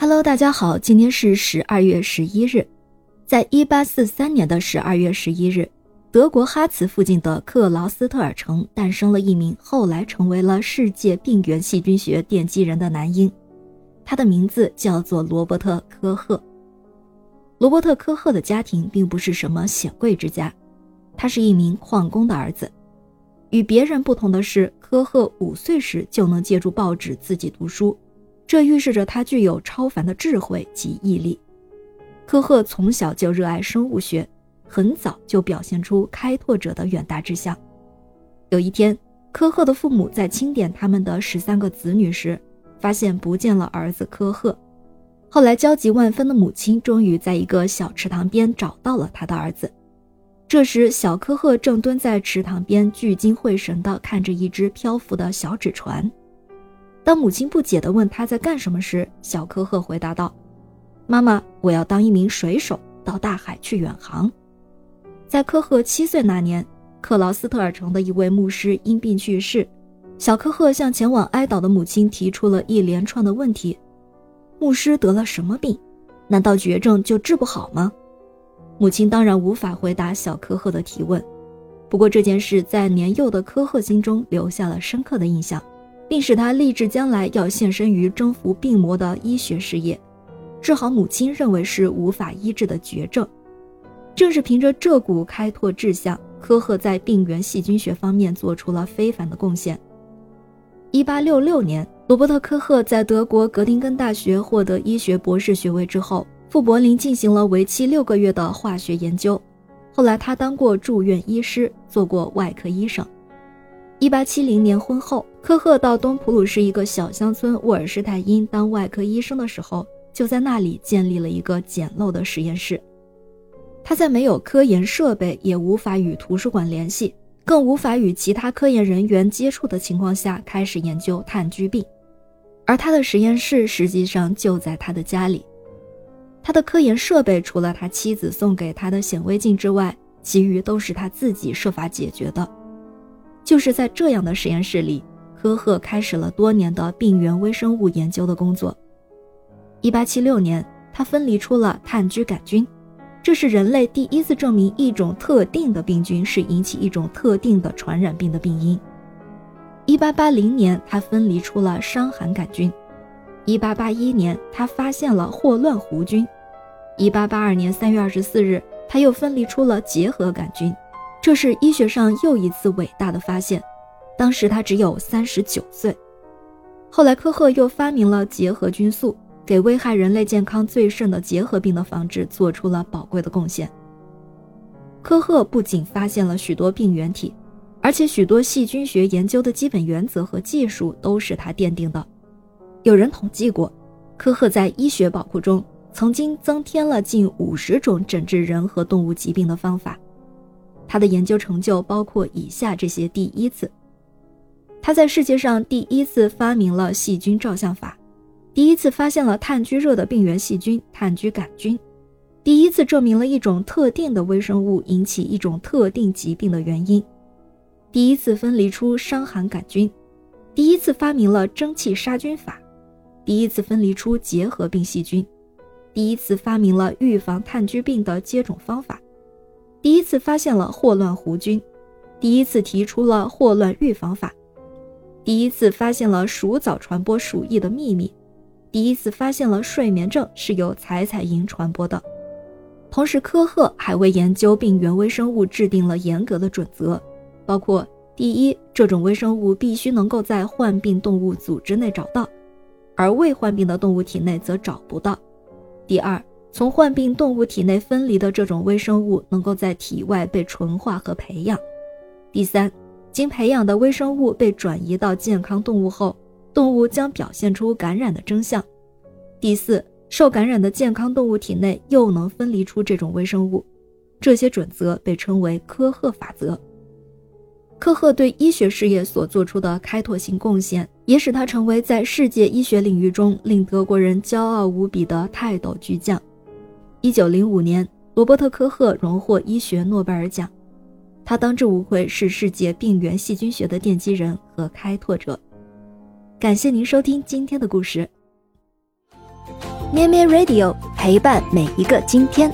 Hello，大家好，今天是十二月十一日，在一八四三年的十二月十一日，德国哈茨附近的克劳斯特尔城诞生了一名后来成为了世界病原细菌学奠基人的男婴，他的名字叫做罗伯特·科赫。罗伯特·科赫的家庭并不是什么显贵之家，他是一名矿工的儿子。与别人不同的是，科赫五岁时就能借助报纸自己读书。这预示着他具有超凡的智慧及毅力。科赫从小就热爱生物学，很早就表现出开拓者的远大志向。有一天，科赫的父母在清点他们的十三个子女时，发现不见了儿子科赫。后来，焦急万分的母亲终于在一个小池塘边找到了他的儿子。这时，小科赫正蹲在池塘边，聚精会神地看着一只漂浮的小纸船。当母亲不解地问他在干什么时，小科赫回答道：“妈妈，我要当一名水手，到大海去远航。”在科赫七岁那年，克劳斯特尔城的一位牧师因病去世，小科赫向前往哀悼的母亲提出了一连串的问题：牧师得了什么病？难道绝症就治不好吗？母亲当然无法回答小科赫的提问，不过这件事在年幼的科赫心中留下了深刻的印象。并使他立志将来要献身于征服病魔的医学事业，治好母亲认为是无法医治的绝症。正是凭着这股开拓志向，科赫在病原细菌学方面做出了非凡的贡献。1866年，罗伯特·科赫在德国格丁根大学获得医学博士学位之后，赴柏林进行了为期六个月的化学研究。后来，他当过住院医师，做过外科医生。1870年婚后。科赫到东普鲁士一个小乡村沃尔施泰因当外科医生的时候，就在那里建立了一个简陋的实验室。他在没有科研设备，也无法与图书馆联系，更无法与其他科研人员接触的情况下，开始研究炭疽病。而他的实验室实际上就在他的家里。他的科研设备除了他妻子送给他的显微镜之外，其余都是他自己设法解决的。就是在这样的实验室里。科赫开始了多年的病原微生物研究的工作。1876年，他分离出了炭疽杆菌，这是人类第一次证明一种特定的病菌是引起一种特定的传染病的病因。1880年，他分离出了伤寒杆菌。1881年，他发现了霍乱弧菌。1882年3月24日，他又分离出了结核杆菌，这是医学上又一次伟大的发现。当时他只有三十九岁，后来科赫又发明了结核菌素，给危害人类健康最甚的结核病的防治做出了宝贵的贡献。科赫不仅发现了许多病原体，而且许多细菌学研究的基本原则和技术都是他奠定的。有人统计过，科赫在医学宝库中曾经增添了近五十种诊治人和动物疾病的方法。他的研究成就包括以下这些第一次。他在世界上第一次发明了细菌照相法，第一次发现了炭疽热的病原细菌炭疽杆菌，第一次证明了一种特定的微生物引起一种特定疾病的原因，第一次分离出伤寒杆菌，第一次发明了蒸汽杀菌法，第一次分离出结核病细菌，第一次发明了预防炭疽病的接种方法，第一次发现了霍乱弧菌，第一次提出了霍乱预防法。第一次发现了鼠藻传播鼠疫的秘密，第一次发现了睡眠症是由采采蝇传播的。同时，科赫还为研究病原微生物制定了严格的准则，包括：第一，这种微生物必须能够在患病动物组织内找到，而未患病的动物体内则找不到；第二，从患病动物体内分离的这种微生物能够在体外被纯化和培养；第三。经培养的微生物被转移到健康动物后，动物将表现出感染的征象。第四，受感染的健康动物体内又能分离出这种微生物。这些准则被称为科赫法则。科赫对医学事业所做出的开拓性贡献，也使他成为在世界医学领域中令德国人骄傲无比的泰斗巨匠。一九零五年，罗伯特·科赫荣获医学诺贝尔奖。他当之无愧是世界病原细菌学的奠基人和开拓者。感谢您收听今天的故事。咩咩 Radio 陪伴每一个今天。